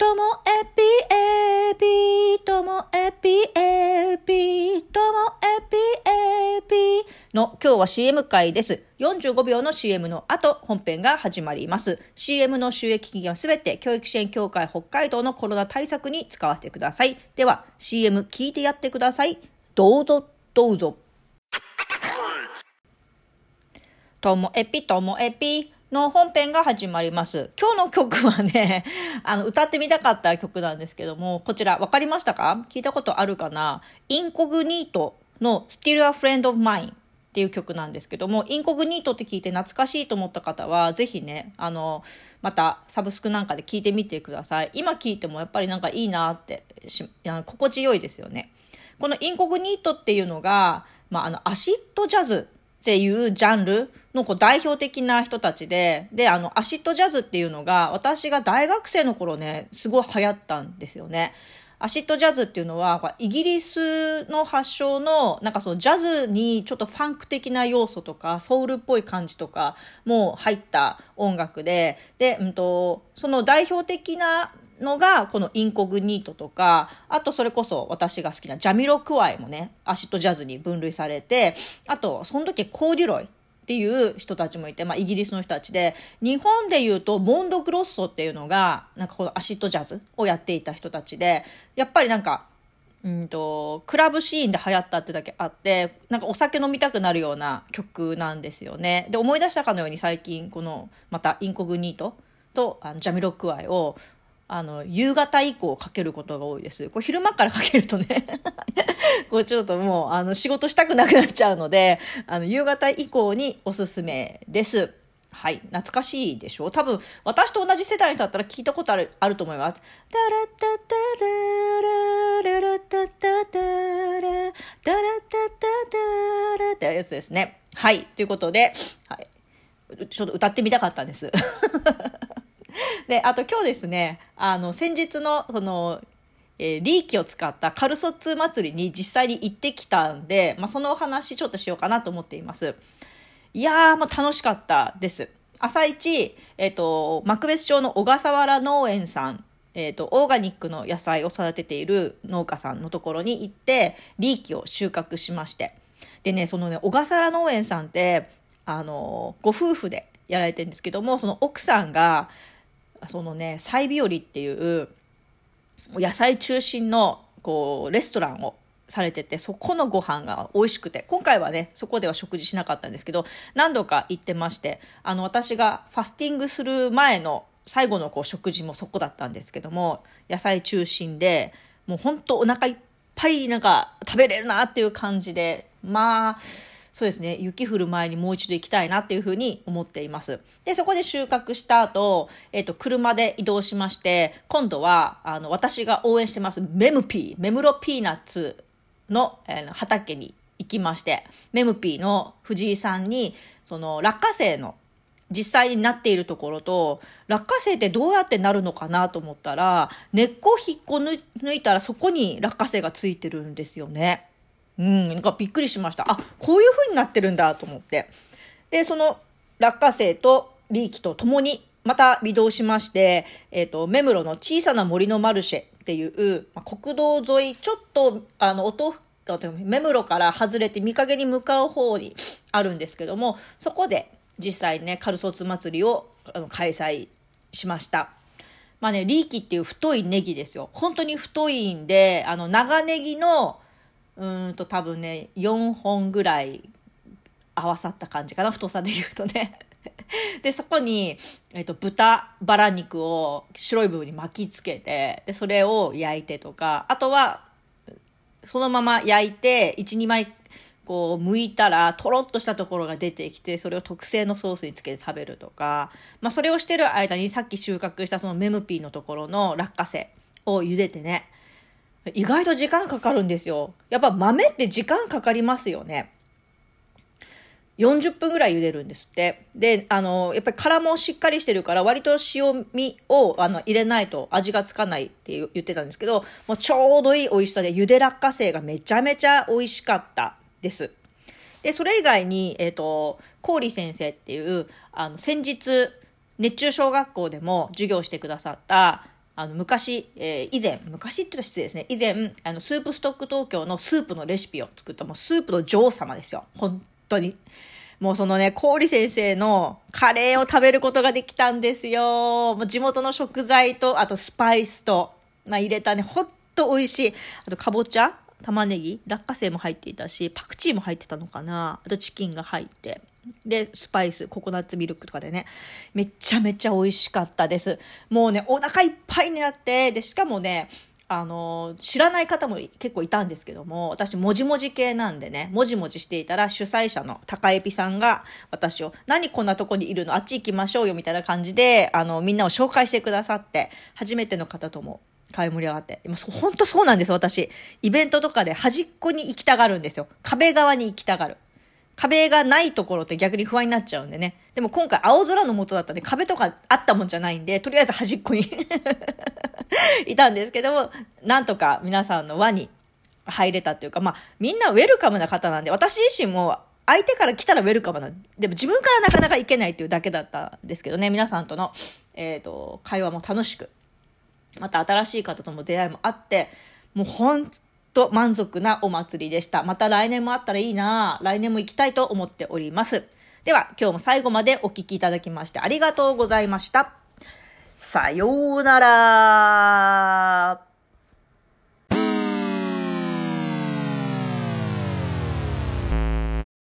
ともえぴえぴともえぴえぴともえぴえぴの今日は CM 回です。45秒の CM の後本編が始まります。CM の収益金はすべて教育支援協会北海道のコロナ対策に使わせてください。では CM 聞いてやってください。どうぞどうぞ。ともえぴともえぴの本編が始まります。今日の曲はね、あの、歌ってみたかった曲なんですけども、こちら、わかりましたか？聞いたことあるかな？インコグニートの Still a Friend of Mine っていう曲なんですけども、インコグニートって聞いて懐かしいと思った方は、ぜひね、あの、またサブスクなんかで聞いてみてください。今聞いてもやっぱりなんかいいなって、心地よいですよね。このインコグニートっていうのが、まあ、あの、アシッドジャズっていうジャンルのこう代表的な人たちで、で、あの、アシッドジャズっていうのが、私が大学生の頃ね、すごい流行ったんですよね。アシッドジャズっていうのは、イギリスの発祥の、なんかそのジャズにちょっとファンク的な要素とか、ソウルっぽい感じとかも入った音楽で、で、うんと、その代表的なのがこのインコグニートとかあとそれこそ私が好きなジャミロクワイもねアシッドジャズに分類されてあとその時コーデュロイっていう人たちもいて、まあ、イギリスの人たちで日本でいうとモンド・グロッソっていうのがなんかこのアシッドジャズをやっていた人たちでやっぱりなんかうんとクラブシーンで流行ったってだけあってなんかお酒飲みたくなるような曲なんですよね。で思い出したかのように最近このまたインコグニートとあのジャミロクワイをあの、夕方以降かけることが多いです。これ昼間からかけるとね これちょっともう、あの、仕事したくなくなっちゃうので、あの、夕方以降におすすめです。はい。懐かしいでしょ？多分、私と同じ世代だったら聞いたことある、あると思います。タラッタタララララタタタラタラタタタラってやつですね。はい。ということで、はい。ちょっと歌ってみたかったんです。で、あと今日ですね、あの、先日の、その、えー、リーキを使ったカルソッツ祭りに実際に行ってきたんで、まあ、そのお話ちょっとしようかなと思っています。いやー、もう楽しかったです。朝一、えっ、ー、と、幕別町の小笠原農園さん、えっ、ー、と、オーガニックの野菜を育てている農家さんのところに行って、リーキを収穫しまして。でね、そのね、小笠原農園さんって、あの、ご夫婦でやられてるんですけども、その奥さんが、そのね、サイビオリっていう野菜中心のこうレストランをされてて、そこのご飯が美味しくて、今回はね、そこでは食事しなかったんですけど、何度か行ってまして、あの、私がファスティングする前の最後のこう食事もそこだったんですけども、野菜中心で、もうほんとお腹いっぱいなんか食べれるなっていう感じで、まあ、そうですね、雪降る前にもう一度行きたいなっていうふうに思っています。で、そこで収穫した後、えっ、ー、と、車で移動しまして、今度は、あの、私が応援してます、メムピー、メムロピーナッツの、えー、畑に行きまして、メムピーの藤井さんに、その、落花生の実際になっているところと、落花生ってどうやってなるのかなと思ったら、根っこ引っこ抜いたらそこに落花生がついてるんですよね。うん、なんかびっくりしました。あ、こういう風になってるんだと思って。で、その落花生とリーキと共にまた移動しまして、えっ、ー、と、目室の小さな森のマルシェっていう、まあ、国道沿い、ちょっと、あの、音、目室から外れて見陰に向かう方にあるんですけども、そこで実際ね、カルソツ祭りをあの開催しました。まあね、リーキっていう太いネギですよ。本当に太いんで、あの、長ネギのうんと多分ね4本ぐらい合わさった感じかな太さで言うとね。でそこに、えーと、豚バラ肉を白い部分に巻きつけてでそれを焼いてとかあとはそのまま焼いて12枚こう剥いたらとろっとしたところが出てきてそれを特製のソースにつけて食べるとか、まあ、それをしてる間にさっき収穫したそのメムピーのところの落花生を茹でてね意外と時間かかるんですよ。やっぱ豆って時間かかりますよね。40分ぐらい茹でるんですって。で、あの、やっぱり殻もしっかりしてるから、割と塩味をあの入れないと味がつかないって言ってたんですけど、もうちょうどいい美味しさで、茹で落花生がめちゃめちゃ美味しかったです。で、それ以外に、えっ、ー、と、郡先生っていう、あの、先日、熱中小学校でも授業してくださった、あの、昔、えー、以前、昔って言ったら失礼ですね。以前、あの、スープストック東京のスープのレシピを作った、もうスープの女王様ですよ。本当に。もうそのね、氷先生のカレーを食べることができたんですよ。もう地元の食材と、あとスパイスと、まあ入れたね、ほんと美味しい。あとかぼちゃ玉ねぎ落花生も入っていたし、パクチーも入ってたのかなあとチキンが入って。で、スパイス、ココナッツミルクとかでね、めちゃめちゃ美味しかったです。もうね、お腹いっぱいになって、で、しかもね、あの、知らない方も結構いたんですけども、私、もじもじ系なんでね、もじもじしていたら主催者の高エピさんが私を、何こんなとこにいるの？あっち行きましょうよみたいな感じで、あの、みんなを紹介してくださって、初めての方とも買い盛り上がって。今、本当そうなんです、私。イベントとかで端っこに行きたがるんですよ。壁側に行きたがる。壁がないところって逆に不安になっちゃうんでね。でも今回青空の下だったんで壁とかあったもんじゃないんで、とりあえず端っこに いたんですけども、なんとか皆さんの輪に入れたというか、まあ、みんなウェルカムな方なんで、私自身も相手から来たらウェルカムな、でも自分からなかなか行けないっていうだけだったんですけどね、皆さんとの、えっ、ー、と、会話も楽しく、また新しい方との出会いもあって、もうほんと満足なお祭りでした。また来年もあったらいいな来年も行きたいと思っております。では、今日も最後までお聴きいただきましてありがとうございました。さようなら。